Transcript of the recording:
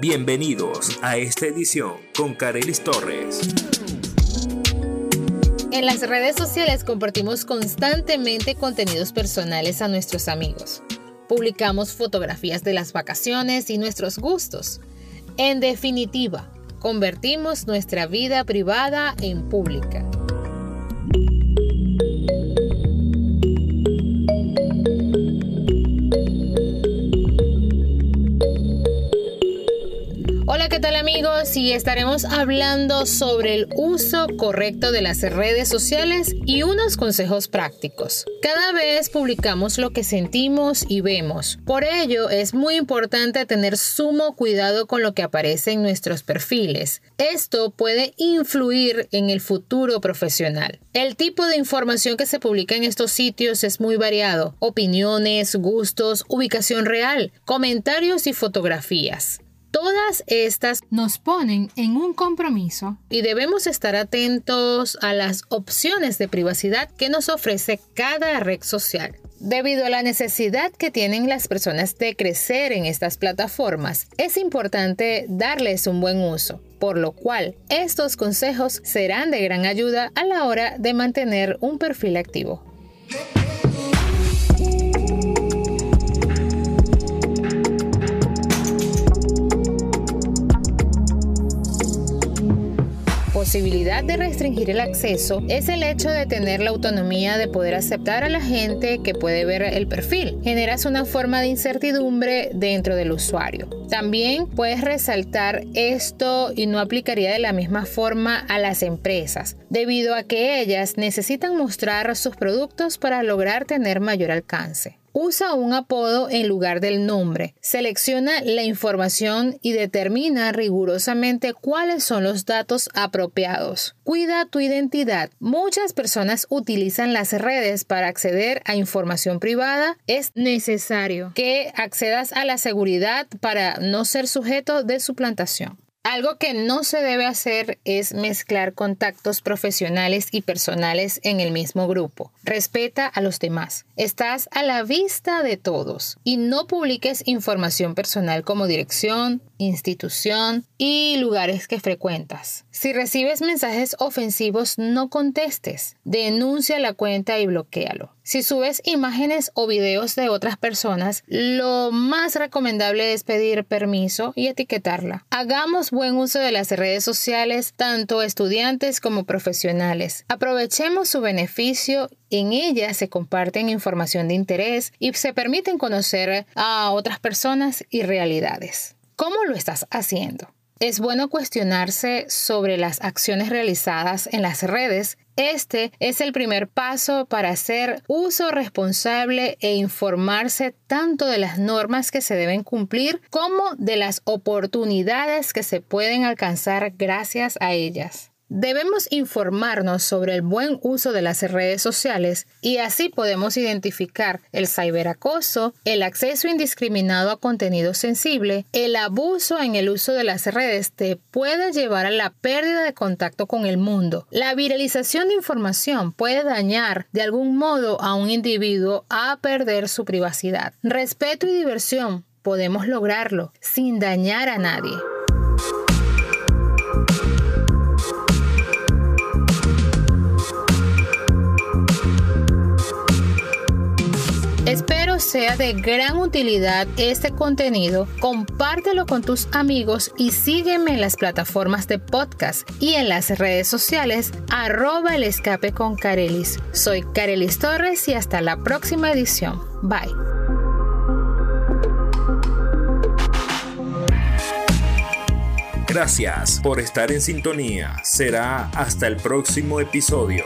Bienvenidos a esta edición con Carelis Torres. En las redes sociales compartimos constantemente contenidos personales a nuestros amigos. Publicamos fotografías de las vacaciones y nuestros gustos. En definitiva, convertimos nuestra vida privada en pública. ¿Qué tal amigos? Y estaremos hablando sobre el uso correcto de las redes sociales y unos consejos prácticos. Cada vez publicamos lo que sentimos y vemos. Por ello es muy importante tener sumo cuidado con lo que aparece en nuestros perfiles. Esto puede influir en el futuro profesional. El tipo de información que se publica en estos sitios es muy variado. Opiniones, gustos, ubicación real, comentarios y fotografías. Todas estas nos ponen en un compromiso y debemos estar atentos a las opciones de privacidad que nos ofrece cada red social. Debido a la necesidad que tienen las personas de crecer en estas plataformas, es importante darles un buen uso, por lo cual estos consejos serán de gran ayuda a la hora de mantener un perfil activo. Posibilidad de restringir el acceso es el hecho de tener la autonomía de poder aceptar a la gente que puede ver el perfil. Generas una forma de incertidumbre dentro del usuario. También puedes resaltar esto y no aplicaría de la misma forma a las empresas, debido a que ellas necesitan mostrar sus productos para lograr tener mayor alcance. Usa un apodo en lugar del nombre. Selecciona la información y determina rigurosamente cuáles son los datos apropiados. Cuida tu identidad. Muchas personas utilizan las redes para acceder a información privada. Es necesario que accedas a la seguridad para no ser sujeto de suplantación. Algo que no se debe hacer es mezclar contactos profesionales y personales en el mismo grupo. Respeta a los demás. Estás a la vista de todos y no publiques información personal como dirección, institución y lugares que frecuentas. Si recibes mensajes ofensivos, no contestes. Denuncia la cuenta y bloquealo. Si subes imágenes o videos de otras personas, lo más recomendable es pedir permiso y etiquetarla. Hagamos buen uso de las redes sociales, tanto estudiantes como profesionales. Aprovechemos su beneficio en ellas se comparten información de interés y se permiten conocer a otras personas y realidades. ¿Cómo lo estás haciendo? Es bueno cuestionarse sobre las acciones realizadas en las redes. Este es el primer paso para hacer uso responsable e informarse tanto de las normas que se deben cumplir como de las oportunidades que se pueden alcanzar gracias a ellas. Debemos informarnos sobre el buen uso de las redes sociales y así podemos identificar el ciberacoso, el acceso indiscriminado a contenido sensible, el abuso en el uso de las redes te puede llevar a la pérdida de contacto con el mundo. La viralización de información puede dañar de algún modo a un individuo a perder su privacidad. Respeto y diversión podemos lograrlo sin dañar a nadie. Sea de gran utilidad este contenido. Compártelo con tus amigos y sígueme en las plataformas de podcast y en las redes sociales arroba el escape con Carelis. Soy Carelis Torres y hasta la próxima edición. Bye. Gracias por estar en sintonía. Será hasta el próximo episodio.